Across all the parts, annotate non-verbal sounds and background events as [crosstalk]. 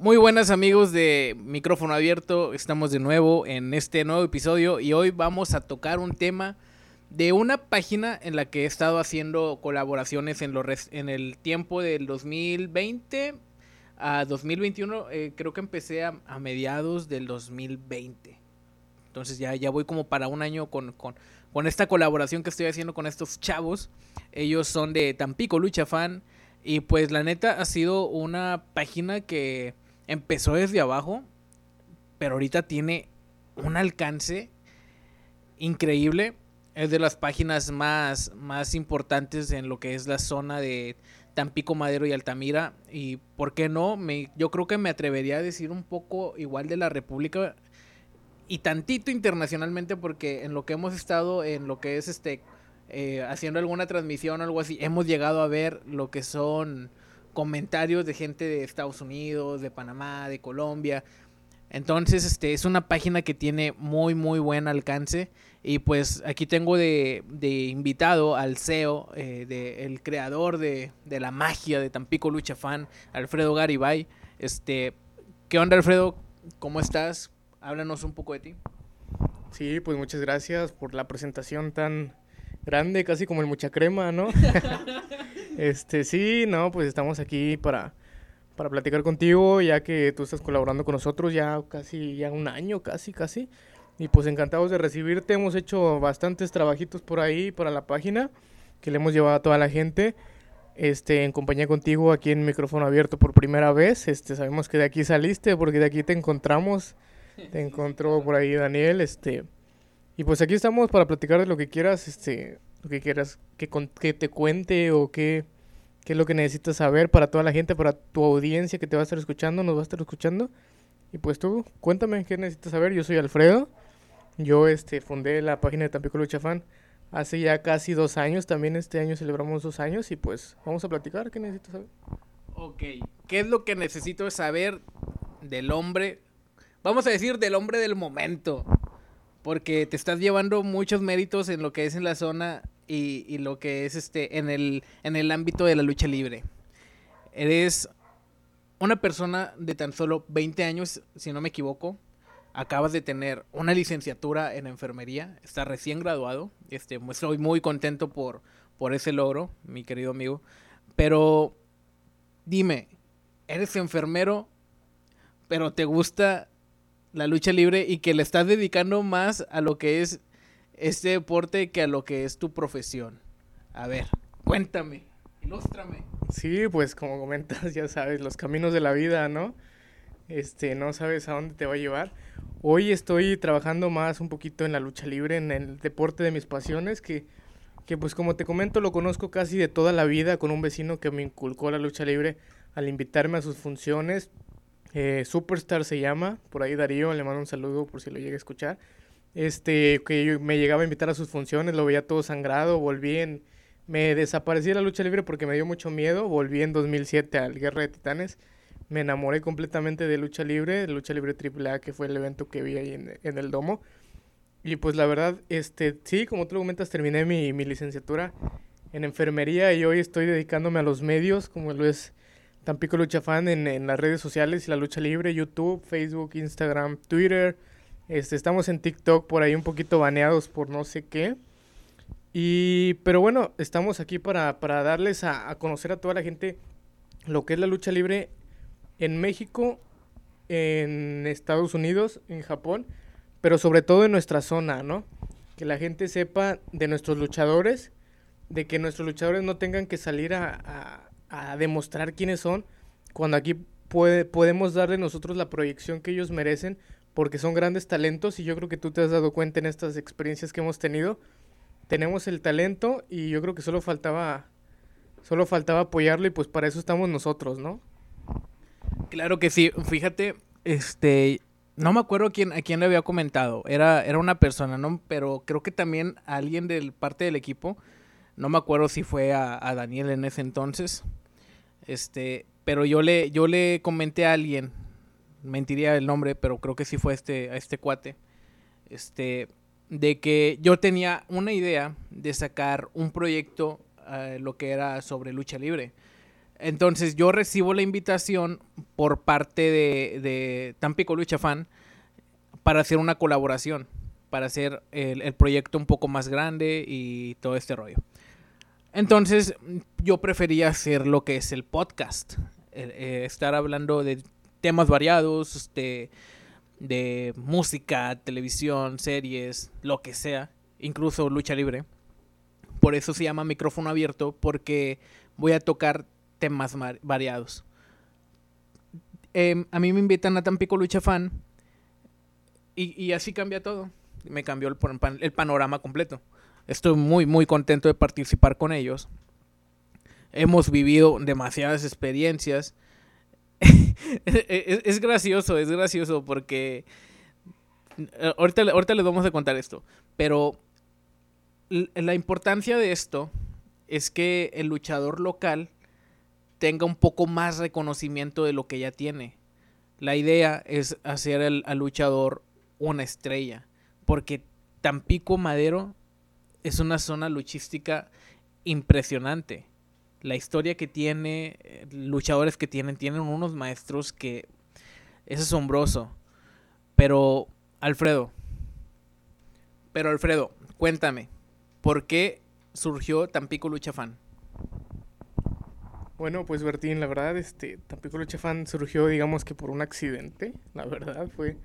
Muy buenas amigos de Micrófono Abierto, estamos de nuevo en este nuevo episodio y hoy vamos a tocar un tema de una página en la que he estado haciendo colaboraciones en, en el tiempo del 2020 a 2021, eh, creo que empecé a, mediados del 2020. Entonces ya, ya voy como para un año con, con, con esta colaboración que estoy haciendo con estos chavos. Ellos son de Tampico Lucha Fan. Y pues la neta ha sido una página que empezó desde abajo, pero ahorita tiene un alcance increíble. Es de las páginas más, más importantes en lo que es la zona de Tampico, Madero y Altamira. Y por qué no, me, yo creo que me atrevería a decir un poco igual de la República y tantito internacionalmente porque en lo que hemos estado, en lo que es este eh, haciendo alguna transmisión o algo así, hemos llegado a ver lo que son comentarios de gente de Estados Unidos, de Panamá, de Colombia. Entonces, este es una página que tiene muy, muy buen alcance. Y pues aquí tengo de, invitado al CEO, eh, de, el creador de, de, la magia de Tampico Lucha Fan, Alfredo Garibay. Este, ¿Qué onda, Alfredo? ¿Cómo estás? Háblanos un poco de ti. Sí, pues muchas gracias por la presentación tan, grande, casi como el mucha crema, ¿no? [laughs] este, sí, no, pues estamos aquí para, para platicar contigo, ya que tú estás colaborando con nosotros ya casi, ya un año, casi, casi. Y pues encantados de recibirte, hemos hecho bastantes trabajitos por ahí para la página, que le hemos llevado a toda la gente. Este, en compañía contigo aquí en micrófono abierto por primera vez. Este, sabemos que de aquí saliste porque de aquí te encontramos. Te encontró por ahí Daniel, este, y pues aquí estamos para platicar de lo que quieras, este, lo que quieras que, que te cuente o qué, qué es lo que necesitas saber para toda la gente, para tu audiencia que te va a estar escuchando, nos va a estar escuchando. Y pues tú, cuéntame qué necesitas saber. Yo soy Alfredo. Yo este, fundé la página de Tampico Lucha Fan hace ya casi dos años. También este año celebramos dos años y pues vamos a platicar. ¿Qué necesitas saber? Ok, ¿qué es lo que necesito saber del hombre? Vamos a decir del hombre del momento porque te estás llevando muchos méritos en lo que es en la zona y, lo que es este en el, en el ámbito de la lucha libre. Eres una persona de tan solo 20 años, si no me equivoco. Acabas de tener una licenciatura en enfermería, estás recién graduado. Este, estoy muy contento por, por ese logro, mi querido amigo. Pero dime, eres enfermero, pero te gusta la lucha libre y que le estás dedicando más a lo que es este deporte que a lo que es tu profesión. A ver, cuéntame, ilústrame. Sí, pues como comentas, [laughs] ya sabes, los caminos de la vida, ¿no? Este, no sabes a dónde te va a llevar. Hoy estoy trabajando más un poquito en la lucha libre, en el deporte de mis pasiones, que, que pues como te comento lo conozco casi de toda la vida con un vecino que me inculcó la lucha libre al invitarme a sus funciones, eh, Superstar se llama, por ahí Darío, le mando un saludo por si lo llega a escuchar. Este, que yo me llegaba a invitar a sus funciones, lo veía todo sangrado, volví en... Me desaparecí de la lucha libre porque me dio mucho miedo, volví en 2007 al Guerra de Titanes, me enamoré completamente de lucha libre, lucha libre AAA, que fue el evento que vi ahí en, en el domo. Y pues la verdad, este, sí, como tú comentas, terminé mi, mi licenciatura en enfermería y hoy estoy dedicándome a los medios, como lo es Tampico Lucha Fan en, las redes sociales y la lucha libre, YouTube, Facebook, Instagram, Twitter. Este, estamos en TikTok por ahí un poquito baneados por no sé qué. Y, pero bueno, estamos aquí para, darles a, conocer a toda la gente lo que es la lucha libre en México, en Estados Unidos, en Japón, pero sobre todo en nuestra zona, ¿no? Que la gente sepa de nuestros luchadores, de que nuestros luchadores no tengan que salir a demostrar quiénes son, cuando aquí puede, podemos darle nosotros la proyección que ellos merecen, porque son grandes talentos y yo creo que tú te has dado cuenta en estas experiencias que hemos tenido. Tenemos el talento y yo creo que solo faltaba solo faltaba apoyarlo y pues para eso estamos nosotros, ¿no? Claro que sí, fíjate, este no me acuerdo quién, a quién le había comentado, era, era una persona, ¿no? Pero creo que también alguien del parte del equipo, no me acuerdo si fue a, a Daniel en ese entonces, este, pero yo le, yo le comenté a alguien, mentiría el nombre, pero creo que sí fue este, a este cuate, este, de que yo tenía una idea de sacar un proyecto, eh, lo que era sobre lucha libre. Entonces yo recibo la invitación por parte de, de Tampico Lucha Fan para hacer una colaboración, para hacer el, el proyecto un poco más grande y todo este rollo. Entonces yo prefería hacer lo que es el podcast, eh, estar hablando de temas variados, este, de música, televisión, series, lo que sea, incluso lucha libre. Por eso se llama micrófono abierto, porque voy a tocar temas variados. Eh, a mí me invitan a Tampico Lucha Fan y, así cambia todo. Me cambió el panorama completo. Estoy muy, muy contento de participar con ellos. Hemos vivido demasiadas experiencias. [laughs] es, es, gracioso, es gracioso porque... Eh, ahorita, ahorita les vamos a contar esto. Pero la importancia de esto es que el luchador local tenga un poco más reconocimiento de lo que ya tiene. La idea es hacer al luchador una estrella. Porque Tampico Madero es una zona luchística impresionante. La historia que tiene, eh, luchadores que tienen, tienen unos maestros que es asombroso. Pero, Alfredo, pero Alfredo, cuéntame, ¿por qué surgió Tampico Lucha Fan? Bueno, pues Bertín, la verdad, este, Tampico Lucha Fan surgió, digamos que por un accidente, la verdad, fue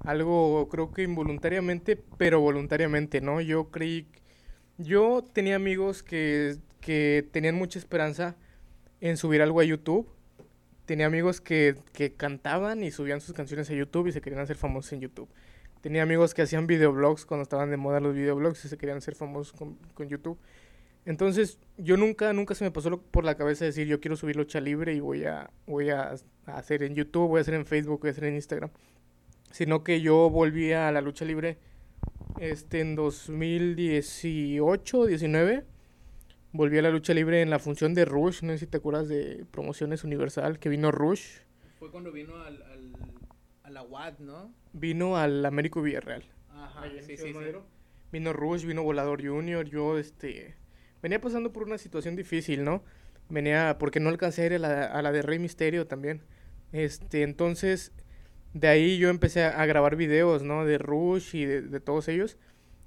algo creo que involuntariamente, pero voluntariamente, ¿no? Yo creí, yo tenía amigos que, que tenían mucha esperanza en subir algo a YouTube. Tenía amigos que, que cantaban y subían sus canciones a YouTube y se querían hacer famosos en YouTube. Tenía amigos que hacían videoblogs cuando estaban de moda los videoblogs y se querían hacer famosos con, con YouTube. Entonces, yo nunca, nunca se me pasó por la cabeza decir, yo quiero subir lucha libre y voy a, voy a hacer en YouTube, voy a hacer en Facebook, voy a hacer en Instagram sino que yo volví a la lucha libre este en 2018, 19. Volví a la lucha libre en la función de Rush, no sé si te acuerdas de Promociones Universal, que vino Rush. Fue cuando vino al, al, a la UAD, ¿no? Vino al Américo Villarreal. Ajá, sí, sí, sí. Vino Rush, vino Volador Junior, yo este... Venía pasando por una situación difícil, ¿no? Venía porque no alcancé a ir a la, a la de Rey Misterio también. Este, entonces de ahí yo empecé a, grabar videos, ¿no? De Rush y de, todos ellos.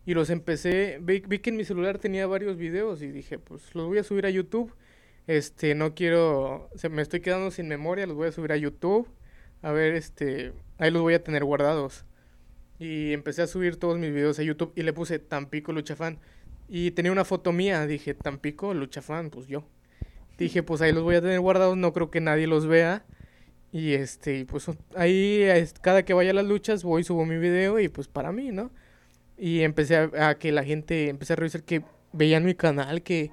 Y los empecé, vi, que en mi celular tenía varios videos y dije, pues los voy a subir a YouTube. Este, no quiero, se me estoy quedando sin memoria, los voy a subir a YouTube. A ver, este, ahí los voy a tener guardados. Y empecé a subir todos mis videos a YouTube y le puse Tampico Luchafan. Y tenía una foto mía, dije, Tampico Luchafan, pues yo. Dije, pues ahí los voy a tener guardados, no creo que nadie los vea. Y este, pues ahí cada que vaya a las luchas voy, subo mi video y pues para mí, ¿no? Y empecé a, que la gente, empecé a revisar que veían mi canal, que,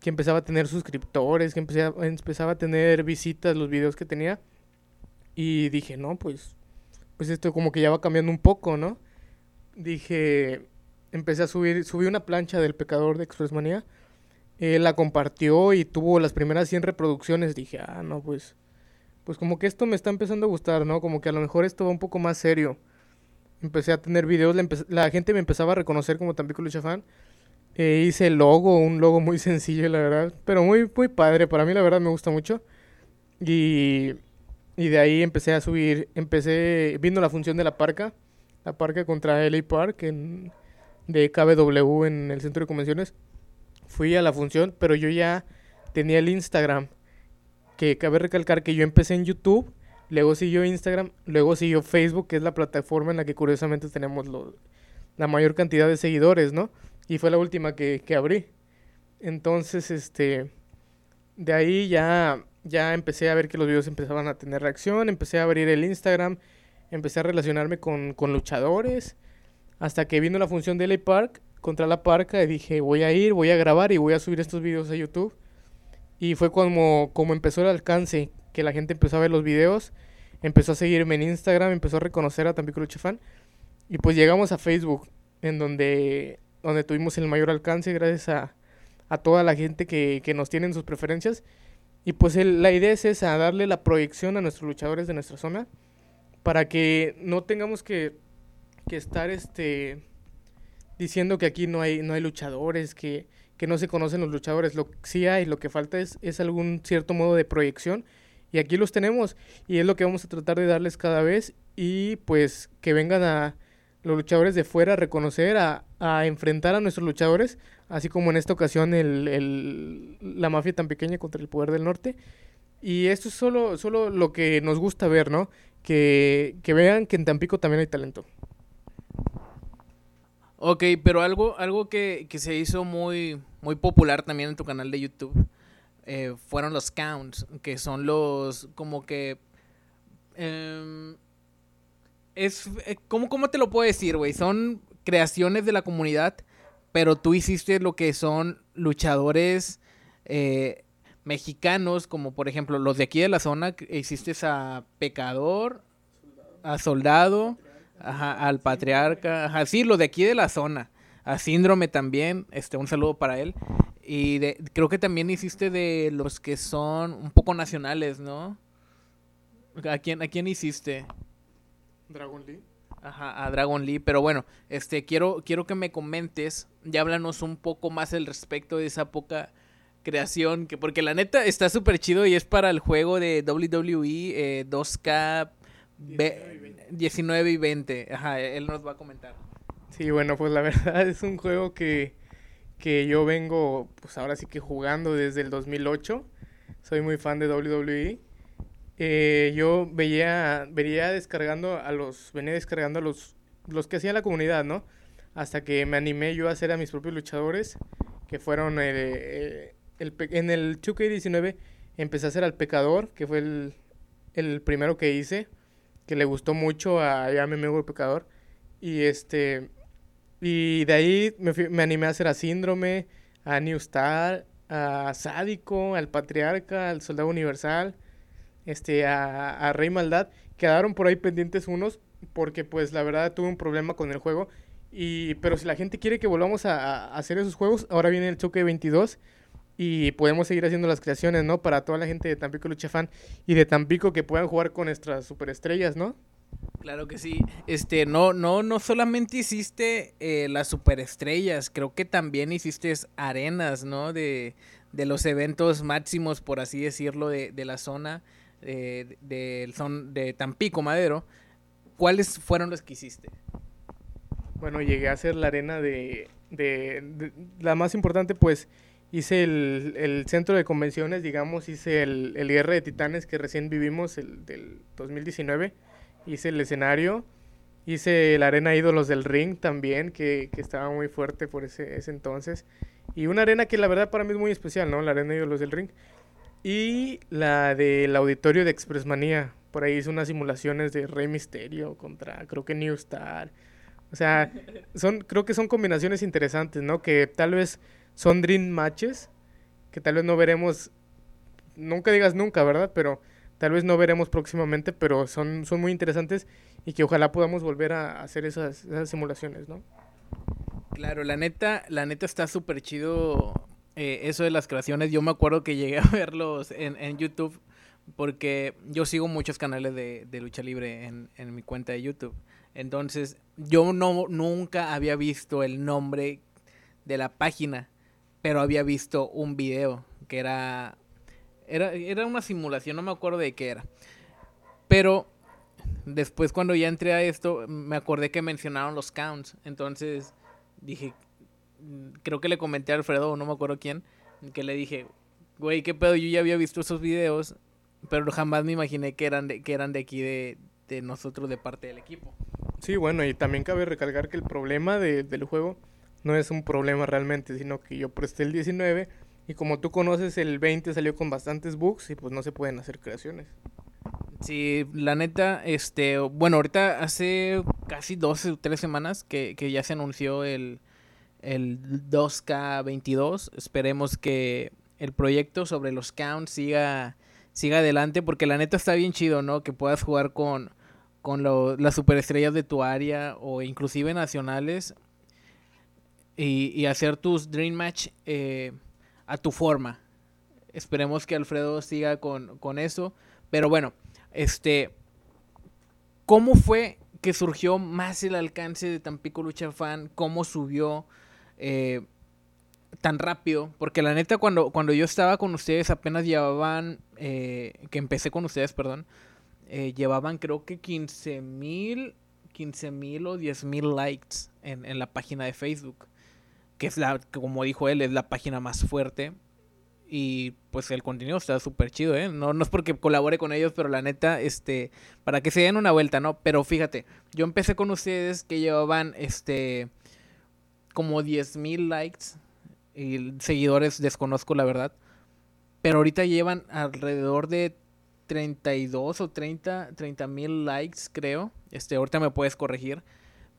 que empezaba a tener suscriptores, que empecé empezaba a tener visitas los videos que tenía. Y dije, no, pues, pues esto como que ya va cambiando un poco, ¿no? Dije, empecé a subir, subí una plancha del pecador de Expressmanía. Él la compartió y tuvo las primeras 100 reproducciones. Dije, ah, no, pues pues como que esto me está empezando a gustar, ¿no? Como que a lo mejor esto va un poco más serio. Empecé a tener videos, la, gente me empezaba a reconocer como Tampico Lucha Fan. Eh, hice el logo, un logo muy [laughs] sencillo, la verdad, pero muy, muy padre. Para mí, la verdad, me gusta mucho. Y, y de ahí empecé a subir, empecé viendo la función de la parca, la parca contra LA Park en, de KBW en el centro de convenciones. Fui a la función, pero yo ya tenía el Instagram que cabe recalcar que yo empecé en YouTube, luego siguió Instagram, luego siguió Facebook, que es la plataforma en la que curiosamente tenemos la mayor cantidad de seguidores, ¿no? Y fue la última que, que abrí. Entonces, este, de ahí ya, ya empecé a ver que los videos empezaban a tener reacción, empecé a abrir el Instagram, empecé a relacionarme con, con luchadores, hasta que vino la función de LA Park contra la parca y dije, voy a ir, voy a grabar y voy a subir estos videos a YouTube. Y fue como, como empezó el alcance, que la gente empezó a ver los videos, empezó a seguirme en Instagram, empezó a reconocer a Tampico Lucha Fan. Y pues llegamos a Facebook, en donde, donde tuvimos el mayor alcance gracias a, a toda la gente que, que, nos tiene en sus preferencias. Y pues la idea es esa, darle la proyección a nuestros luchadores de nuestra zona, para que no tengamos que, que estar este, diciendo que aquí no hay, no hay luchadores, que, que no se conocen los luchadores. Lo que sí hay, lo que falta es, es algún cierto modo de proyección. Y aquí los tenemos. Y es lo que vamos a tratar de darles cada vez. Y pues que vengan a los luchadores de fuera a reconocer, a, a enfrentar a nuestros luchadores. Así como en esta ocasión el, el, la mafia tan pequeña contra el poder del norte. Y esto es solo, solo lo que nos gusta ver, ¿no? Que, que vean que en Tampico también hay talento. Ok, pero algo, algo que, que, se hizo muy, muy popular también en tu canal de YouTube eh, fueron los counts, que son los como que... Eh, es, eh, ¿cómo, ¿Cómo te lo puedo decir, güey? Son creaciones de la comunidad, pero tú hiciste lo que son luchadores eh, mexicanos, como por ejemplo los de aquí de la zona, hiciste a Pecador, a Soldado, ajá, al Patriarca, ajá, sí, los de aquí de la zona, a Síndrome también, este, un saludo para él. Y de, creo que también hiciste de los que son un poco nacionales, ¿no? ¿A quién, a quién hiciste? Dragon Lee. Ajá, a Dragon Lee, pero bueno, este quiero quiero que me comentes, ya háblanos un poco más al respecto de esa poca creación, que porque la neta está súper chido y es para el juego de WWE eh, 2K 19 y 20. Ajá, él nos va a comentar. Sí, bueno, pues la [laughs] verdad es un juego que, que yo vengo, pues ahora sí que jugando desde el 2008. Soy muy fan de WWE. Eh, yo veía, veía descargando a los, venía descargando a los, los que hacía la comunidad, ¿no? Hasta que me animé yo a hacer a mis propios luchadores, que fueron eh, el, en el 2K19 empecé a hacer al Pecador, que fue el, el primero que hice, que le gustó mucho a ya mi amigo el Pecador. Y este y de ahí me, me animé a hacer a Síndrome, a New Star, a Sádico, al Patriarca, al Soldado Universal, este, a, Rey Maldad. Quedaron por ahí pendientes unos, porque pues la verdad tuve un problema con el juego. Y, pero si la gente quiere que volvamos a, a hacer esos juegos, ahora viene el choque 22 y podemos seguir haciendo las creaciones, ¿no? Para toda la gente de Tampico Lucha Fan y de Tampico que puedan jugar con nuestras superestrellas, ¿no? Claro que sí. Este, no, no, no solamente hiciste eh, las superestrellas, creo que también hiciste arenas, ¿no? De, de los eventos máximos, por así decirlo, de, de la zona eh, de, son, de Tampico, Madero. ¿Cuáles fueron los que hiciste? Bueno, llegué a hacer la arena de, de, de la más importante, pues hice el, el, centro de convenciones, digamos, hice el, el de Titanes que recién vivimos, el del 2019, hice el escenario, hice la arena Ídolos del Ring también, que, que estaba muy fuerte por ese, ese, entonces, y una arena que la verdad para mí es muy especial, ¿no? La arena Ídolos del Ring, y la del auditorio de Expressmanía, por ahí hice unas simulaciones de Rey Misterio contra, creo que New Star, o sea, [laughs] son, creo que son combinaciones interesantes, ¿no? Que tal vez son dream matches que tal vez no veremos, nunca digas nunca, ¿verdad? Pero tal vez no veremos próximamente, pero son, son muy interesantes y que ojalá podamos volver a hacer esas, simulaciones, ¿no? Claro, la neta, la neta está súper chido eh, eso de las creaciones. Yo me acuerdo que llegué a [laughs] verlos en, en YouTube porque yo sigo muchos canales de, de lucha libre en, en, mi cuenta de YouTube. Entonces, yo no nunca había visto el nombre de la página pero había visto un video que era, era, era una simulación, no me acuerdo de qué era. Pero después cuando ya entré a esto, me acordé que mencionaron los counts. Entonces dije, creo que le comenté a Alfredo, no me acuerdo quién, que le dije, güey, qué pedo, yo ya había visto esos videos, pero jamás me imaginé que eran de, que eran de aquí, de, de nosotros, de parte del equipo. Sí, bueno, y también cabe recalcar que el problema de, del juego no es un problema realmente, sino que yo presté el 19 y como tú conoces el 20 salió con bastantes bugs y pues no se pueden hacer creaciones. Sí, la neta, este, bueno, ahorita hace casi 12 o 3 semanas que, que ya se anunció el, el 2K22. Esperemos que el proyecto sobre los counts siga, siga adelante porque la neta está bien chido, ¿no? Que puedas jugar con, con lo, las superestrellas de tu área o inclusive nacionales y, y hacer tus Dream Match eh, a tu forma. Esperemos que Alfredo siga con, con, eso. Pero bueno, este. ¿Cómo fue que surgió más el alcance de Tampico Lucha Fan? ¿Cómo subió? Eh, tan rápido, porque la neta cuando, cuando yo estaba con ustedes apenas llevaban, eh, que empecé con ustedes, perdón, eh, llevaban creo que 15 mil, 15 mil o 10 mil likes en, en la página de Facebook, que es la, como dijo él, es la página más fuerte. Y pues el contenido está súper chido, ¿eh? No, no es porque colabore con ellos, pero la neta, este, para que se den una vuelta, ¿no? Pero fíjate, yo empecé con ustedes que llevaban, este, como 10 mil likes y seguidores desconozco la verdad. Pero ahorita llevan alrededor de 32 o 30 mil likes, creo. Este, ahorita me puedes corregir.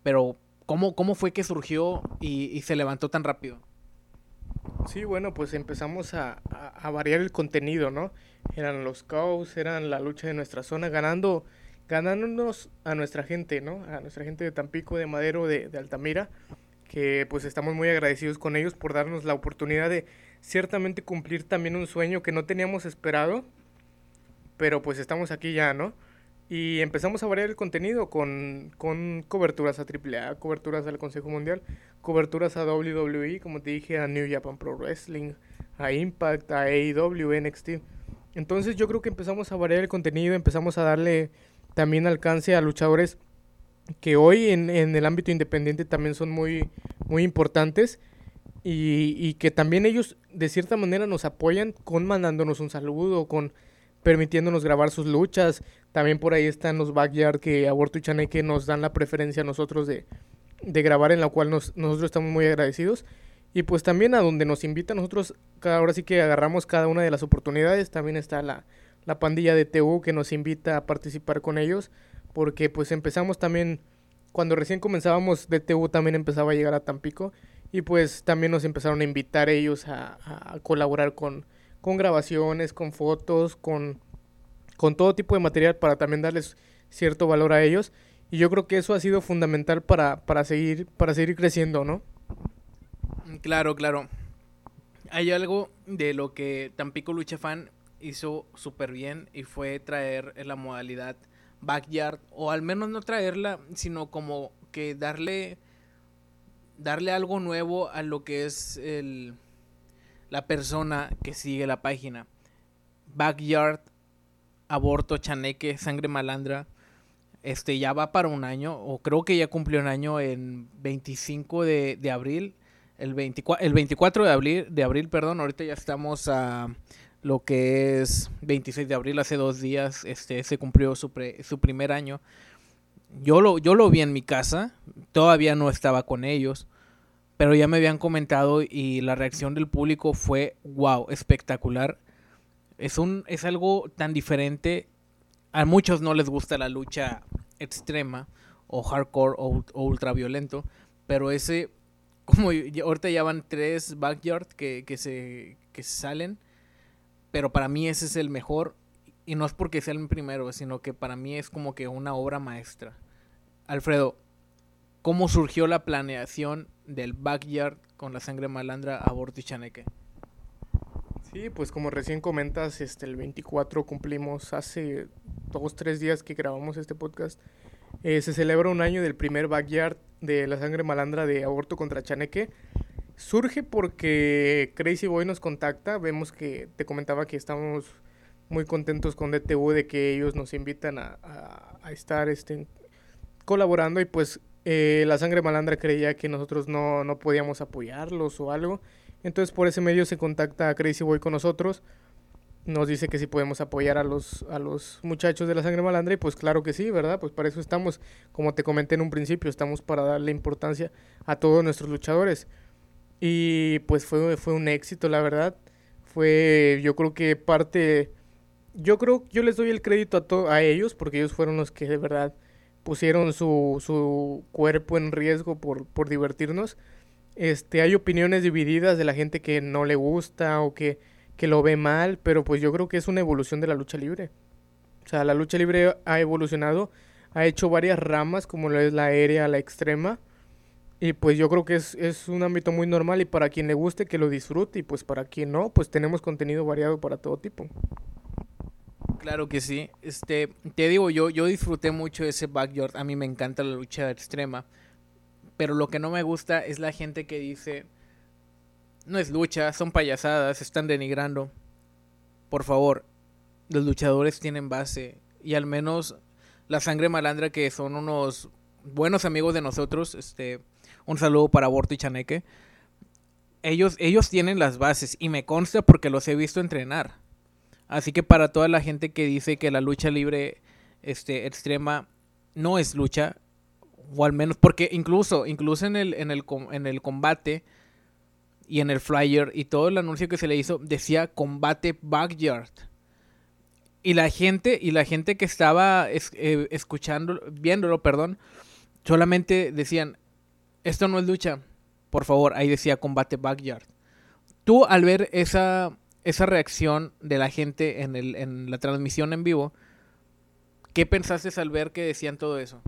Pero, ¿cómo, cómo fue que surgió y, se levantó tan rápido? Sí, bueno, pues empezamos a, a, variar el contenido, ¿no? Eran los caos, eran la lucha de nuestra zona, ganando, ganándonos a nuestra gente, ¿no? A nuestra gente de Tampico, de Madero, de, de Altamira que pues estamos muy agradecidos con ellos por darnos la oportunidad de ciertamente cumplir también un sueño que no teníamos esperado, pero pues estamos aquí ya, ¿no? Y empezamos a variar el contenido con, con coberturas a AAA, coberturas al Consejo Mundial, coberturas a WWE, como te dije, a New Japan Pro Wrestling, a Impact, a AEW, NXT. Entonces yo creo que empezamos a variar el contenido, empezamos a darle también alcance a luchadores que hoy en, en, el ámbito independiente también son muy, muy importantes y, y, que también ellos de cierta manera nos apoyan con mandándonos un saludo, con permitiéndonos grabar sus luchas. También por ahí están los backyard que Aborto y Chaneque nos dan la preferencia a nosotros de, de grabar, en la cual nos, nosotros estamos muy agradecidos. Y pues también a donde nos invitan, nosotros ahora sí que agarramos cada una de las oportunidades. También está la, la pandilla de TU que nos invita a participar con ellos porque pues empezamos también, cuando recién comenzábamos DTU también empezaba a llegar a Tampico y pues también nos empezaron a invitar ellos a, colaborar con, con grabaciones, con fotos, con, con todo tipo de material para también darles cierto valor a ellos y yo creo que eso ha sido fundamental para, para, seguir, para seguir creciendo, ¿no? Claro, claro. Hay algo de lo que Tampico Lucha Fan hizo súper bien y fue traer la modalidad backyard o al menos no traerla, sino como que darle darle algo nuevo a lo que es el la persona que sigue la página. Backyard aborto chaneque sangre malandra este ya va para un año o creo que ya cumplió un año en 25 de, de abril el 24, el 24 de abril de abril perdón ahorita ya estamos a lo que es 26 de abril, hace dos días, este, se cumplió su, su primer año. Yo lo, yo lo vi en mi casa, todavía no estaba con ellos, pero ya me habían comentado y la reacción del público fue, wow, espectacular. Es, un, es algo tan diferente. A muchos no les gusta la lucha extrema o hardcore o, ultra violento, pero ese, [laughs] como ahorita ya van tres backyard que, que, se, que salen pero para mí ese es el mejor y no es porque sea el primero, sino que para mí es como que una obra maestra. Alfredo, ¿cómo surgió la planeación del backyard con la sangre malandra a y Chaneque? Sí, pues como recién comentas, este el 24 cumplimos hace dos, tres días que grabamos este podcast. Eh, se celebra un año del primer backyard de la sangre malandra de aborto contra Chaneque. Surge porque Crazy Boy nos contacta, vemos que te comentaba que estamos muy contentos con DTU de que ellos nos invitan a, estar este, colaborando y pues eh, la sangre malandra creía que nosotros no, no podíamos apoyarlos o algo. Entonces por ese medio se contacta a Crazy Boy con nosotros. Nos dice que si podemos apoyar a los, a los muchachos de la sangre malandra y pues claro que sí, ¿verdad? Pues para eso estamos, como te comenté en un principio, estamos para darle importancia a todos nuestros luchadores. Y pues fue, fue un éxito, la verdad. Fue, yo creo que parte, yo creo, yo les doy el crédito a, a ellos porque ellos fueron los que de verdad pusieron su, su cuerpo en riesgo por, por divertirnos. Este, hay opiniones divididas de la gente que no le gusta o que, que lo ve mal, pero pues yo creo que es una evolución de la lucha libre. O sea, la lucha libre ha evolucionado, ha hecho varias ramas como lo es la aérea, la extrema y pues yo creo que es, es, un ámbito muy normal y para quien le guste que lo disfrute y pues para quien no, pues tenemos contenido variado para todo tipo. Claro que sí. Este, te digo, yo, yo disfruté mucho ese backyard. A mí me encanta la lucha extrema. Pero lo que no me gusta es la gente que dice no es lucha, son payasadas, están denigrando. Por favor, los luchadores tienen base y al menos la sangre malandra que son unos buenos amigos de nosotros, este, un saludo para Borto y Chaneque. Ellos, ellos tienen las bases y me consta porque los he visto entrenar. Así que para toda la gente que dice que la lucha libre este, extrema no es lucha, o al menos porque incluso, incluso en el, en el, en el combate y en el flyer y todo el anuncio que se le hizo decía combate backyard. Y la gente, y la gente que estaba eh, escuchando, viéndolo, perdón, solamente decían, esto no es lucha, por favor, ahí decía combate backyard. Tú al ver esa, esa reacción de la gente en, el, en la transmisión en vivo, ¿qué pensaste al ver que decían todo eso?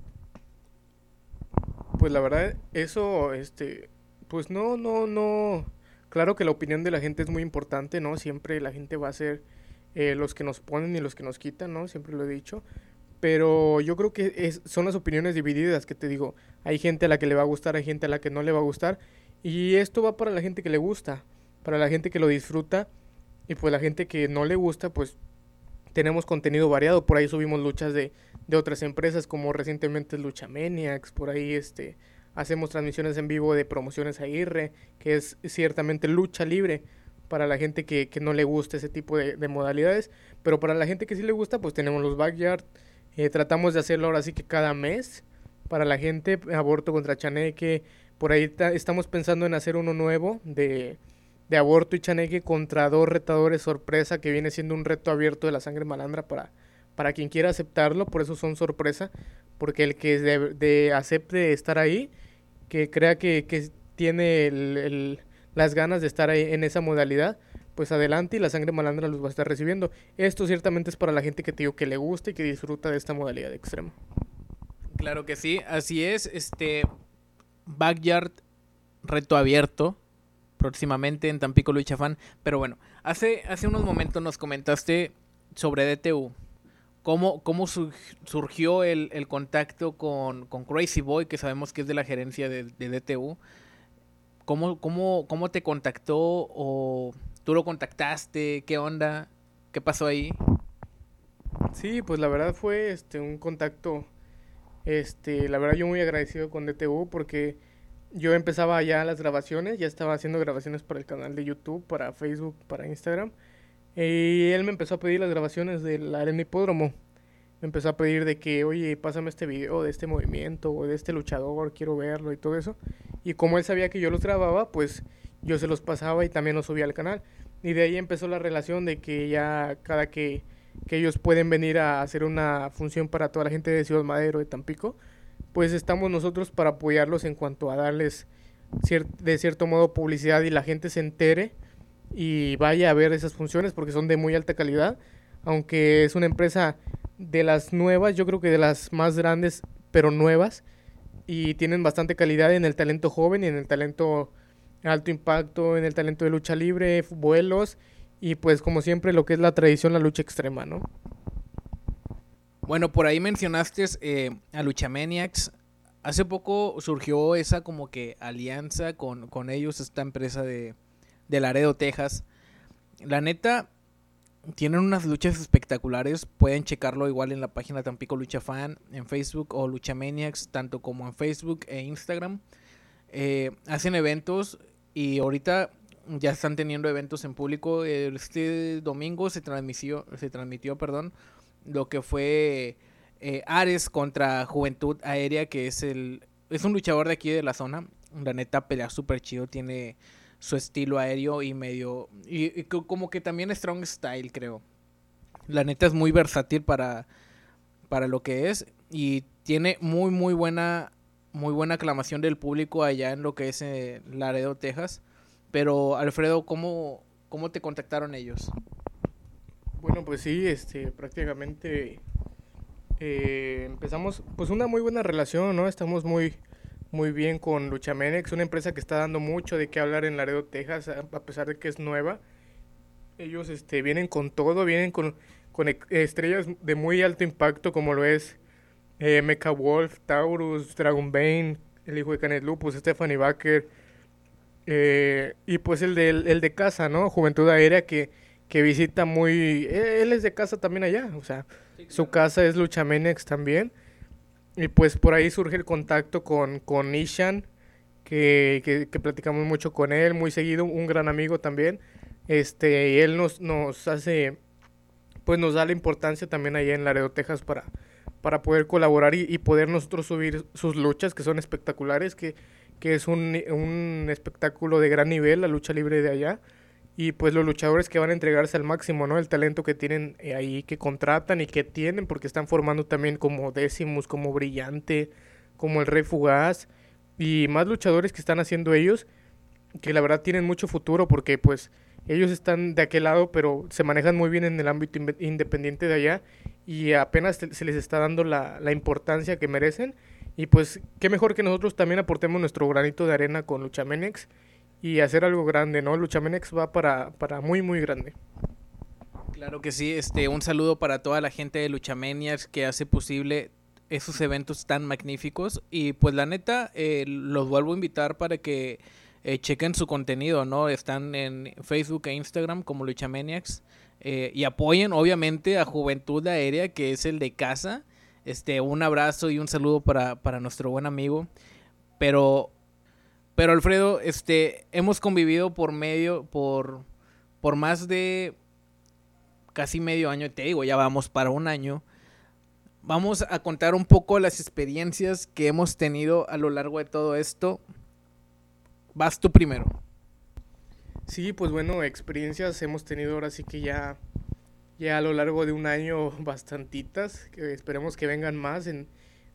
Pues la verdad, eso, este, pues no, no, no. Claro que la opinión de la gente es muy importante, ¿no? Siempre la gente va a ser eh, los que nos ponen y los que nos quitan, ¿no? Siempre lo he dicho. Pero yo creo que es, son las opiniones divididas que te digo. Hay gente a la que le va a gustar, hay gente a la que no le va a gustar. Y esto va para la gente que le gusta, para la gente que lo disfruta. Y pues la gente que no le gusta, pues tenemos contenido variado. Por ahí subimos luchas de, de otras empresas, como recientemente Lucha Maniacs. Por ahí este, hacemos transmisiones en vivo de promociones a IRRE, que es ciertamente lucha libre para la gente que, no le gusta ese tipo de, modalidades. Pero para la gente que sí le gusta, pues tenemos los backyard. Eh, tratamos de hacerlo ahora sí que cada mes. Para la gente, aborto contra chaneque. Por ahí estamos pensando en hacer uno nuevo de de aborto y chaneque contra dos retadores sorpresa, que viene siendo un reto abierto de la sangre malandra para, para quien quiera aceptarlo, por eso son sorpresa, porque el que de, acepte estar ahí, que crea que, que tiene el, las ganas de estar ahí en esa modalidad, pues adelante y la sangre malandra los va a estar recibiendo. Esto ciertamente es para la gente que te digo que le gusta y que disfruta de esta modalidad de extremo. Claro que sí, así es, este backyard reto abierto próximamente en Tampico Lucha Fan. Pero bueno, hace, hace unos momentos nos comentaste sobre DTU. ¿Cómo, cómo surgió el, contacto con, Crazy Boy, que sabemos que es de la gerencia de, DTU? ¿Cómo, cómo, ¿Cómo te contactó o tú lo contactaste? ¿Qué onda? ¿Qué pasó ahí? Sí, pues la verdad fue este un contacto, este, la verdad yo muy agradecido con DTU porque yo empezaba ya las grabaciones, ya estaba haciendo grabaciones para el canal de YouTube, para Facebook, para Instagram. Y él me empezó a pedir las grabaciones del Arena Hipódromo. Me empezó a pedir de que, oye, pásame este video de este movimiento o de este luchador, quiero verlo y todo eso. Y como él sabía que yo los grababa, pues yo se los pasaba y también los subía al canal. Y de ahí empezó la relación de que ya cada que, que ellos pueden venir a hacer una función para toda la gente de Ciudad Madero, de Tampico, pues estamos nosotros para apoyarlos en cuanto a darles de cierto modo publicidad y la gente se entere y vaya a ver esas funciones porque son de muy alta calidad, aunque es una empresa de las nuevas, yo creo que de las más grandes, pero nuevas, y tienen bastante calidad en el talento joven y en el talento alto impacto, en el talento de lucha libre, vuelos y pues como siempre lo que es la tradición, la lucha extrema, ¿no? Bueno, por ahí mencionaste eh, a Luchamaniacs. Hace poco surgió esa como que alianza con, ellos, esta empresa de, de Laredo, Texas. La neta, tienen unas luchas espectaculares. Pueden checarlo igual en la página Tampico Lucha Fan, en Facebook o Luchamaniacs, tanto como en Facebook e Instagram. Eh, hacen eventos y ahorita ya están teniendo eventos en público. Este domingo se transmitió, se transmitió, perdón, lo que fue eh, Ares contra Juventud Aérea, que es el es un luchador de aquí de la zona. La neta pelea súper chido, tiene su estilo aéreo y medio y, como que también strong style, creo. La neta es muy versátil para para lo que es y tiene muy muy buena muy buena aclamación del público allá en lo que es eh, Laredo, Texas. Pero Alfredo, ¿cómo, ¿cómo te contactaron ellos? Bueno, pues sí, este, prácticamente eh, empezamos pues una muy buena relación, ¿no? Estamos muy, muy bien con Luchamenex, una empresa que está dando mucho de qué hablar en Laredo, Texas, a pesar de que es nueva. Ellos este, vienen con todo, vienen con, con estrellas de muy alto impacto como lo es eh, Mecha Wolf, Taurus, Dragon Bane, el hijo de Canet Lupus, Stephanie Baker, Eh, y pues el de, el de casa, ¿no? Juventud Aérea que, que visita muy... Él es de casa también allá, o sea, su casa es Luchamenex también. Y pues por ahí surge el contacto con, con Ishan, que, que, que, platicamos mucho con él, muy seguido, un gran amigo también. Este, y él nos, nos hace, pues nos da la importancia también allá en Laredo, Texas para, para poder colaborar y, y poder nosotros subir sus luchas que son espectaculares, que, que es un, un espectáculo de gran nivel, la lucha libre de allá y pues los luchadores que van a entregarse al máximo, ¿no? El talento que tienen eh, ahí, que contratan y que tienen, porque están formando también como Décimos, como Brillante, como el Rey Fugaz, y más luchadores que están haciendo ellos, que la verdad tienen mucho futuro, porque pues ellos están de aquel lado, pero se manejan muy bien en el ámbito independiente de allá, y apenas se les está dando la, la importancia que merecen, y pues qué mejor que nosotros también aportemos nuestro granito de arena con Luchamenex, y hacer algo grande, ¿no? Luchamenex va para, para muy, muy grande. Claro que sí, este, un saludo para toda la gente de Luchameniacs que hace posible esos eventos tan magníficos y pues la neta eh, los vuelvo a invitar para que eh, chequen su contenido, ¿no? Están en Facebook e Instagram como Luchamaniacs eh, y apoyen obviamente a Juventud Aérea que es el de casa. Este, un abrazo y un saludo para, para nuestro buen amigo. Pero pero Alfredo, este, hemos convivido por medio, por, por más de casi medio año, te digo, ya vamos para un año. Vamos a contar un poco las experiencias que hemos tenido a lo largo de todo esto. Vas tú primero. Sí, pues bueno, experiencias hemos tenido ahora sí que ya, ya a lo largo de un año [laughs] bastantitas, que esperemos que vengan más en,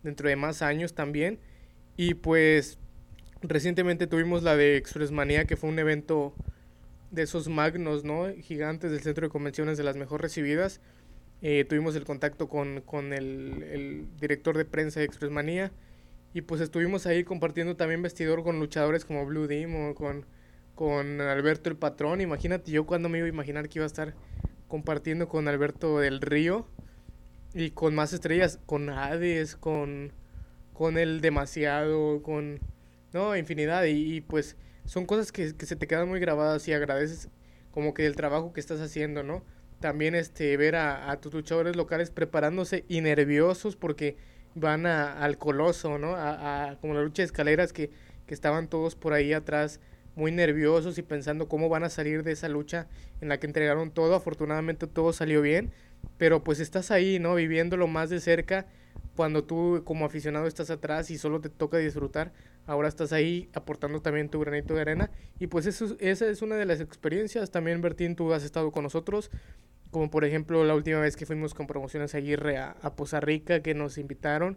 dentro de más años también. Y pues Recientemente tuvimos la de Expressmanía, que fue un evento de esos magnos, ¿no? Gigantes del centro de convenciones de las mejor recibidas. Eh, tuvimos el contacto con, con el, director de prensa de Expressmanía. Y pues estuvimos ahí compartiendo también vestidor con luchadores como Blue Demon, con, con Alberto el Patrón. Imagínate yo cuando me iba a imaginar que iba a estar compartiendo con Alberto del Río. Y con más estrellas, con Hades, con, con el Demasiado, con no, infinidad. Y, pues son cosas que, se te quedan muy grabadas y agradeces como que el trabajo que estás haciendo, ¿no? También este ver a, tus luchadores locales preparándose y nerviosos porque van a, al coloso, ¿no? A, como la lucha de escaleras que, que estaban todos por ahí atrás muy nerviosos y pensando cómo van a salir de esa lucha en la que entregaron todo. Afortunadamente todo salió bien, pero pues estás ahí, ¿no? Viviéndolo más de cerca cuando tú como aficionado estás atrás y solo te toca disfrutar ahora estás ahí aportando también tu granito de arena. Y pues eso, esa es una de las experiencias. También, Bertín, tú has estado con nosotros, como por ejemplo la última vez que fuimos con Promociones Aguirre a, a Poza Rica, que nos invitaron.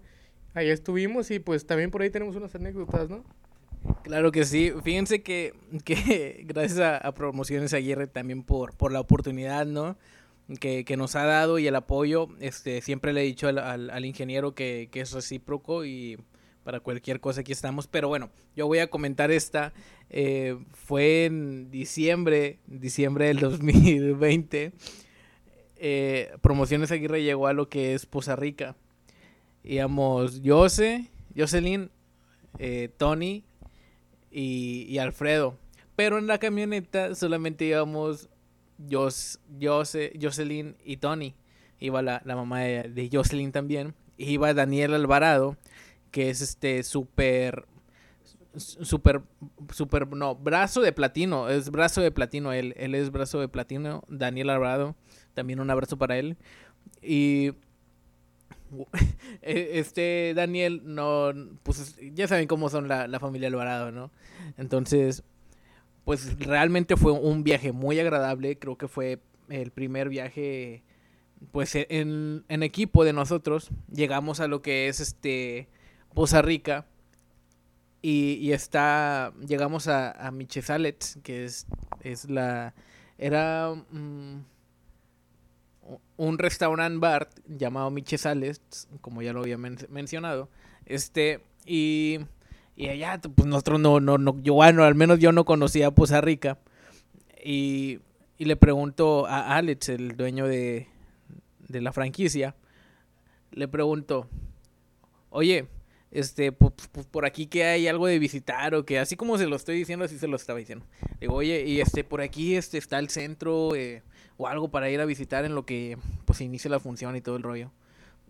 Ahí estuvimos y pues también por ahí tenemos unas anécdotas, ¿no? Claro que sí. Fíjense que, que [laughs] gracias a, Promociones Aguirre también por, por la oportunidad, ¿no? Que, que, nos ha dado y el apoyo. Este, siempre le he dicho al, al, ingeniero que, que, es recíproco y para cualquier cosa aquí estamos. Pero bueno, yo voy a comentar esta. Eh, fue en diciembre, diciembre del [laughs] 2020. Eh, Promociones Aguirre llegó a lo que es Poza Rica. Íbamos Jose, Jocelyn, eh, Tony y, Alfredo. Pero en la camioneta solamente íbamos Jos, Jose, Jocelyn y Tony. Iba la, mamá de, de Jocelyn también. Iba Daniel Alvarado que es este súper súper súper no brazo de platino es brazo de platino él él es brazo de platino Daniel Alvarado también un abrazo para él y [laughs] e, este Daniel no pues ya saben cómo son la, la familia Alvarado no entonces pues realmente fue un viaje muy agradable. Creo que fue el primer viaje pues en, en equipo de nosotros. Llegamos a lo que es este Poza Rica. Y, está, llegamos a, a Michesalets, que es, es la, era mm, un restaurant bar llamado Michesalets, como ya lo había mencionado, este, y, y allá, pues nosotros no, no, no, yo, bueno, al menos yo no conocía Poza Rica, y, y le pregunto a Alex, el dueño de, de la franquicia, le pregunto, oye, este, pues, por aquí que hay algo de visitar o que así como se lo estoy diciendo, así se lo estaba diciendo. Digo, oye, y este, por aquí este, está el centro eh, o algo para ir a visitar en lo que pues inicia la función y todo el rollo.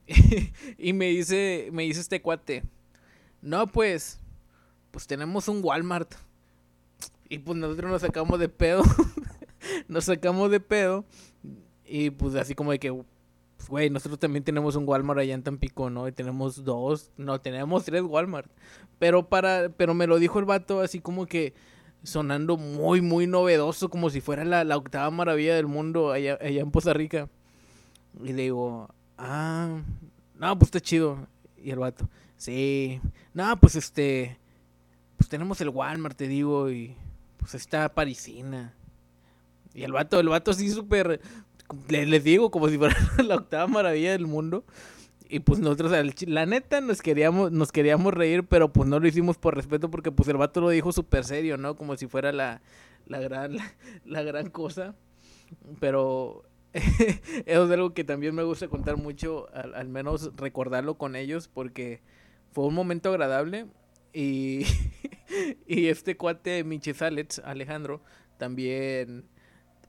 [laughs] y me dice, me dice este cuate, no, pues, pues tenemos un Walmart. Y pues nosotros nos sacamos de pedo. [laughs] nos sacamos de pedo. Y pues así como de que, pues, güey, nosotros también tenemos un Walmart allá en Tampico, ¿no? Y tenemos dos, no, tenemos tres Walmart. Pero para, pero me lo dijo el vato así como que sonando muy, muy novedoso, como si fuera la, octava maravilla del mundo allá, allá en Poza Rica. Y le digo, ah, no, pues está chido. Y el vato, sí, no, pues este, tenemos el Walmart, te digo, y pues está Parisina. Y el vato, el vato así súper, les, digo, como si fuera [laughs] la octava maravilla del mundo. Y pues nosotros, la neta, nos queríamos, nos queríamos reír, pero pues no lo hicimos por respeto porque pues el vato lo dijo súper serio, ¿no? Como si fuera la, la gran, [laughs] la, gran cosa. Pero [laughs] eso es algo que también me gusta contar mucho, al, menos recordarlo con ellos, porque fue un momento agradable. Y, [laughs] y este cuate Miches Alex, Alejandro, también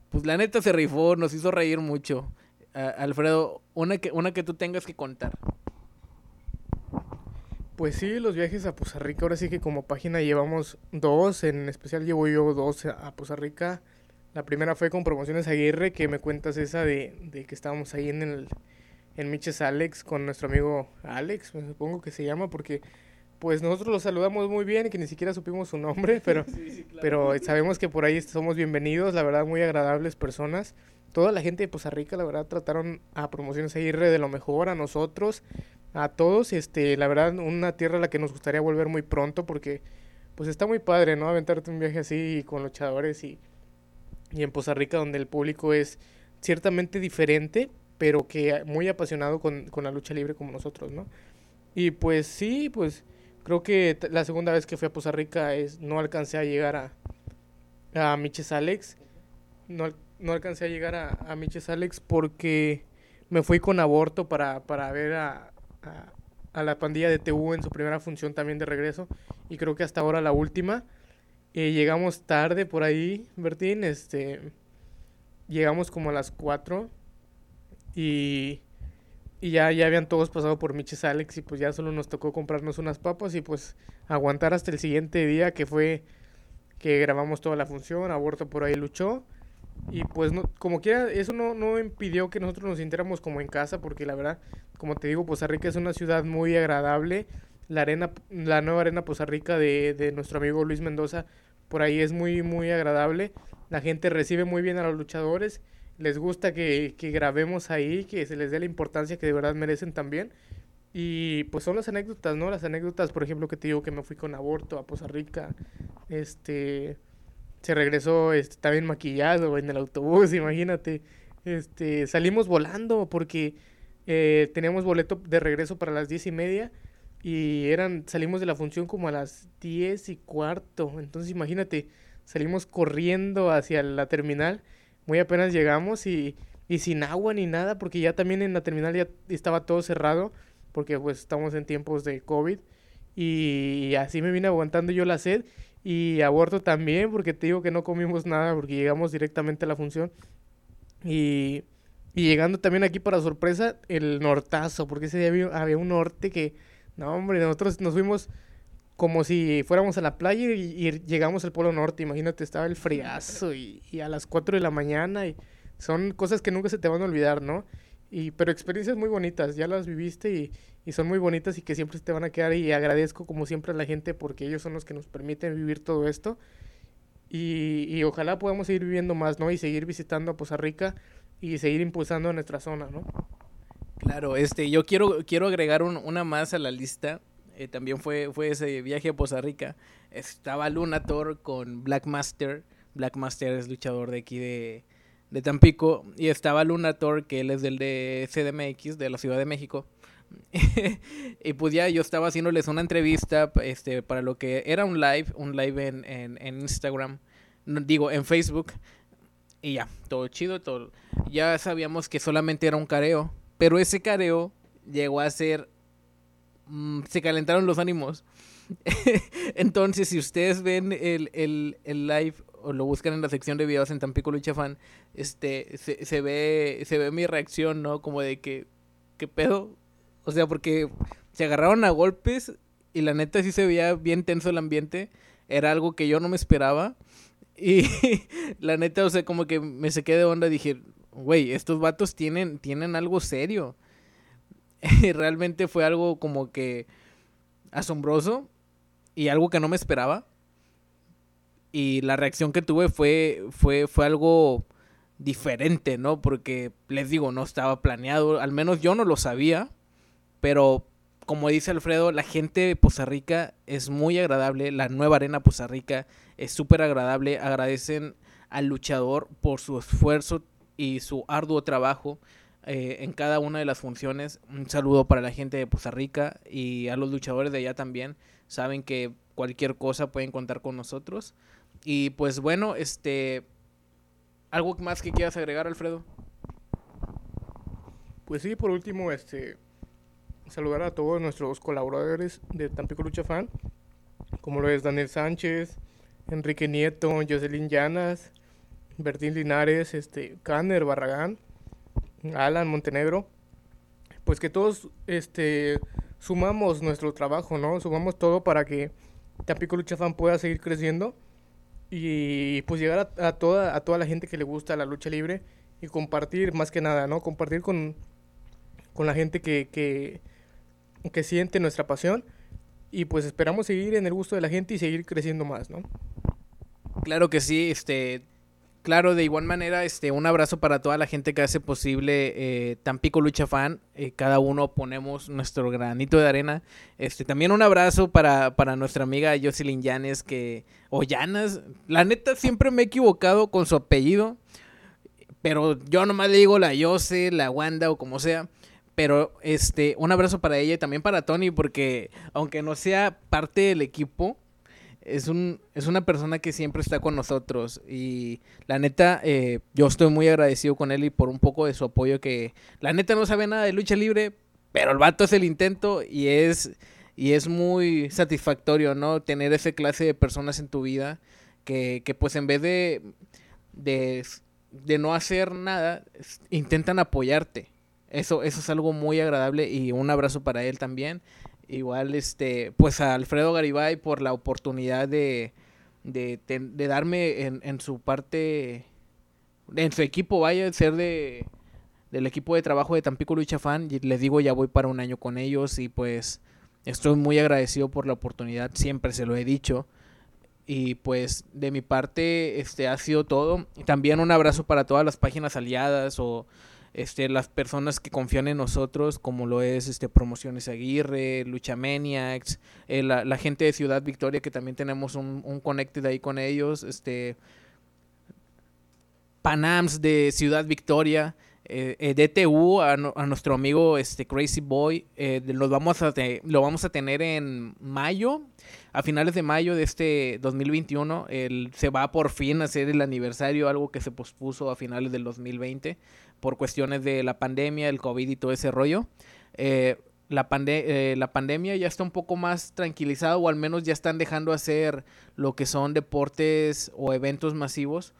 pues la neta se rifó, nos hizo reír mucho. Alfredo, una que, una que tú tengas que contar. Pues sí, los viajes a Poza Rica, ahora sí que como página llevamos dos, en especial llevo yo dos a Poza Rica. La primera fue con Promociones Aguirre, que me cuentas esa de, de que estábamos ahí en el en Miches Alex con nuestro amigo Alex, me supongo que se llama, porque pues nosotros lo saludamos muy bien y que ni siquiera supimos su nombre, [laughs] pero, pero sabemos que por ahí somos bienvenidos, la verdad, muy agradables personas. Toda la gente de Poza Rica, la verdad, trataron a Promociones Aguirre de lo mejor, a nosotros, a todos. Este, la verdad, una tierra a la que nos gustaría volver muy pronto porque, pues está muy padre, ¿no? Aventarte un viaje así con luchadores y, y en Poza Rica donde el público es ciertamente diferente, pero que muy apasionado con, con la lucha libre como nosotros, ¿no? Y pues sí, pues Creo que la segunda vez que fui a Poza Rica es, no alcancé a llegar a, a Miches Alex. No, no alcancé a llegar a, a Miches Alex porque me fui con aborto para, para ver a, a, la pandilla de TU en su primera función también de regreso. Y creo que hasta ahora la última. Eh, llegamos tarde por ahí, Bertín. Este, llegamos como a las 4. Y y ya, ya habían todos pasado por Miches Alex y pues ya solo nos tocó comprarnos unas papas y pues aguantar hasta el siguiente día que fue que grabamos toda la función, Aborto por ahí luchó. Y pues no, como quiera, eso no, no impidió que nosotros nos sintiéramos como en casa, porque la verdad, como te digo, Poza Rica es una ciudad muy agradable. La arena, la nueva arena Poza Rica de, de nuestro amigo Luis Mendoza, por ahí es muy, muy agradable. La gente recibe muy bien a los luchadores les gusta que, que, grabemos ahí, que se les dé la importancia que de verdad merecen también. Y pues son las anécdotas, ¿no? Las anécdotas, por ejemplo, que te digo que me fui con aborto a Poza Rica, este, se regresó este, también maquillado en el autobús, [laughs] imagínate. Este, salimos volando porque eh, teníamos boleto de regreso para las diez y media y eran, salimos de la función como a las diez y cuarto. Entonces imagínate, salimos corriendo hacia la terminal muy apenas llegamos y, y sin agua ni nada, porque ya también en la terminal ya estaba todo cerrado, porque pues estamos en tiempos de COVID. Y así me vine aguantando yo la sed y aborto también, porque te digo que no comimos nada, porque llegamos directamente a la función. Y, y llegando también aquí para sorpresa, el nortazo, porque ese día había, había un norte que, no hombre, nosotros nos fuimos como si fuéramos a la playa y, llegamos al Polo Norte. Imagínate, estaba el friazo y, a las 4 de la mañana. Y son cosas que nunca se te van a olvidar, ¿no? Y, pero experiencias muy bonitas, ya las viviste y, y son muy bonitas y que siempre te van a quedar. Y agradezco, como siempre, a la gente porque ellos son los que nos permiten vivir todo esto. Y, y ojalá podamos seguir viviendo más, ¿no? Y seguir visitando a Poza Rica y seguir impulsando nuestra zona, ¿no? Claro, este, yo quiero, quiero agregar una más a la lista eh, también fue, fue ese viaje a Poza Rica. Estaba Lunator con Black Master. Black Master es luchador de aquí de, de Tampico. Y estaba Lunator, que él es del de CDMX, de la Ciudad de México. [laughs] y pues ya yo estaba haciéndoles una entrevista este, para lo que era un live, un live en, en, en Instagram, digo, en Facebook. Y ya, todo chido, todo. Ya sabíamos que solamente era un careo, pero ese careo llegó a ser mm, se calentaron los ánimos. [laughs] Entonces, si ustedes ven el, el, el, live o lo buscan en la sección de videos en Tampico Lucha Fan, este, se, se, ve, se ve mi reacción, ¿no? Como de que, ¿qué pedo? O sea, porque se agarraron a golpes y la neta sí se veía bien tenso el ambiente. Era algo que yo no me esperaba. Y [laughs] la neta, o sea, como que me saqué de onda. Dije, güey, estos vatos tienen, tienen algo serio. [laughs] Realmente fue algo como que asombroso y algo que no me esperaba. Y la reacción que tuve fue, fue, fue algo diferente, ¿no? Porque les digo, no estaba planeado, al menos yo no lo sabía, pero como dice Alfredo, la gente de Poza Rica es muy agradable, la nueva arena Poza Rica es súper agradable, agradecen al luchador por su esfuerzo y su arduo trabajo eh, en cada una de las funciones. Un saludo para la gente de Poza Rica y a los luchadores de allá también. Saben que cualquier cosa pueden contar con nosotros. Y pues bueno, este... ¿Algo más que quieras agregar, Alfredo? Pues sí, por último, este saludar a todos nuestros colaboradores de Tampico Lucha Fan, como lo es Daniel Sánchez, Enrique Nieto, Jocelyn Llanas, Bertín Linares, este, Kanner Barragán, Alan Montenegro, pues que todos este, sumamos nuestro trabajo, ¿no? Sumamos todo para que Tampico Lucha Fan pueda seguir creciendo y pues llegar a, toda, a toda la gente que le gusta la lucha libre y compartir más que nada, ¿no? Compartir con, con la gente que, que, que siente nuestra pasión y pues esperamos seguir en el gusto de la gente y seguir creciendo más, ¿no? Claro que sí, este, claro, de igual manera, este, un abrazo para toda la gente que hace posible eh, Tampico Lucha Fan. Eh, cada uno ponemos nuestro granito de arena. Este, también un abrazo para, para nuestra amiga Jocelyn Llanes, que, o Llanas, la neta siempre me he equivocado con su apellido, pero yo nomás le digo la Yose, la Wanda o como sea. Pero este, un abrazo para ella y también para Tony, porque aunque no sea parte del equipo, es, un, es una persona que siempre está con nosotros. Y la neta, eh, yo estoy muy agradecido con él y por un poco de su apoyo, que la neta no sabe nada de lucha libre, pero el vato es el intento y es, y es muy satisfactorio, ¿no? Tener ese clase de personas en tu vida que, que pues en vez de, de, de no hacer nada, intentan apoyarte. Eso, eso es algo muy agradable y un abrazo para él también. Igual, este, pues a Alfredo Garibay por la oportunidad de, de, de darme en, en, su parte, en su equipo, vaya, ser de del equipo de trabajo de Tampico Lucha Fan. Les digo, ya voy para un año con ellos y pues estoy muy agradecido por la oportunidad, siempre se lo he dicho. Y pues de mi parte, este ha sido todo. También un abrazo para todas las páginas aliadas o este, las personas que confían en nosotros, como lo es este, Promociones Aguirre, Lucha Maniacs, eh, la, gente de Ciudad Victoria, que también tenemos un, connected ahí con ellos, este, Panams de Ciudad Victoria, eh, eh DTU, a, nuestro amigo este, Crazy Boy, eh, lo, vamos a lo vamos a tener en mayo, a finales de mayo de este 2021. El, se va por fin a hacer el aniversario, algo que se pospuso a finales del 2020 por cuestiones de la pandemia, el COVID y todo ese rollo. Eh, la, eh, la pandemia ya está un poco más tranquilizado o al menos ya están dejando hacer lo que son deportes o eventos masivos.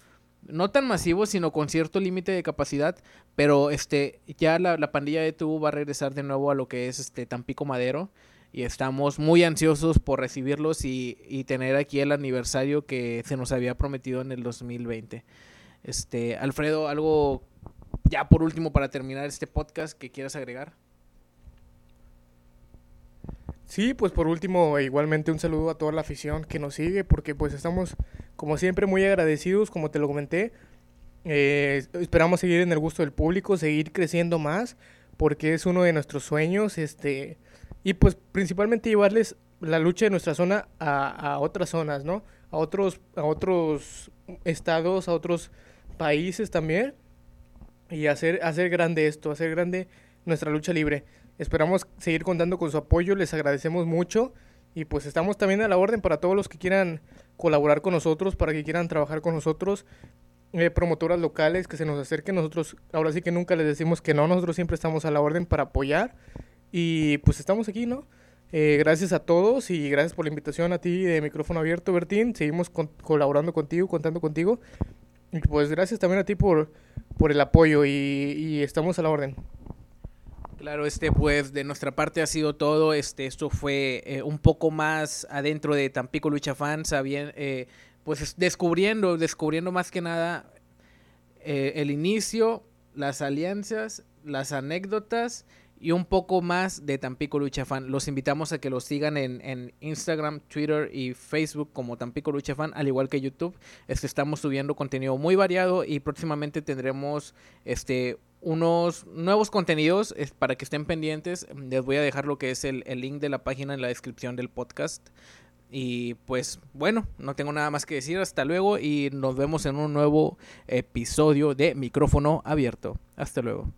No tan masivos, sino con cierto límite de capacidad, pero este ya la, la pandilla de tubo va a regresar de nuevo a lo que es este Tampico Madero y estamos muy ansiosos por recibirlos y, y tener aquí el aniversario que se nos había prometido en el 2020. Este, Alfredo, algo ya por último, para terminar este podcast, ¿qué quieras agregar? Sí, pues por último, igualmente un saludo a toda la afición que nos sigue, porque pues estamos, como siempre, muy agradecidos, como te lo comenté. Eh, esperamos seguir en el gusto del público, seguir creciendo más, porque es uno de nuestros sueños, este, y pues principalmente llevarles la lucha de nuestra zona a, a otras zonas, ¿no? A otros, a otros estados, a otros países también y hacer, hacer grande esto, hacer grande nuestra lucha libre. Esperamos seguir contando con su apoyo, les agradecemos mucho y pues estamos también a la orden para todos los que quieran colaborar con nosotros, para que quieran trabajar con nosotros, eh, promotoras locales que se nos acerquen, nosotros ahora sí que nunca les decimos que no, nosotros siempre estamos a la orden para apoyar y pues estamos aquí, ¿no? Eh, gracias a todos y gracias por la invitación a ti de micrófono abierto, Bertín. Seguimos colaborando contigo, contando contigo. Pues gracias también a ti por, por el apoyo y, y estamos a la orden. Claro, este, pues de nuestra parte ha sido todo. Este, esto fue eh, un poco más adentro de Tampico Lucha Fans, eh, pues descubriendo, descubriendo más que nada eh, el inicio, las alianzas, las anécdotas y un poco más de Tampico Lucha Fan. Los invitamos a que los sigan en, en, Instagram, Twitter y Facebook como Tampico Lucha Fan, al igual que YouTube. Este, estamos subiendo contenido muy variado y próximamente tendremos este unos nuevos contenidos para que estén pendientes. Les voy a dejar lo que es el, el link de la página en la descripción del podcast. Y pues bueno, no tengo nada más que decir. Hasta luego y nos vemos en un nuevo episodio de Micrófono Abierto. Hasta luego.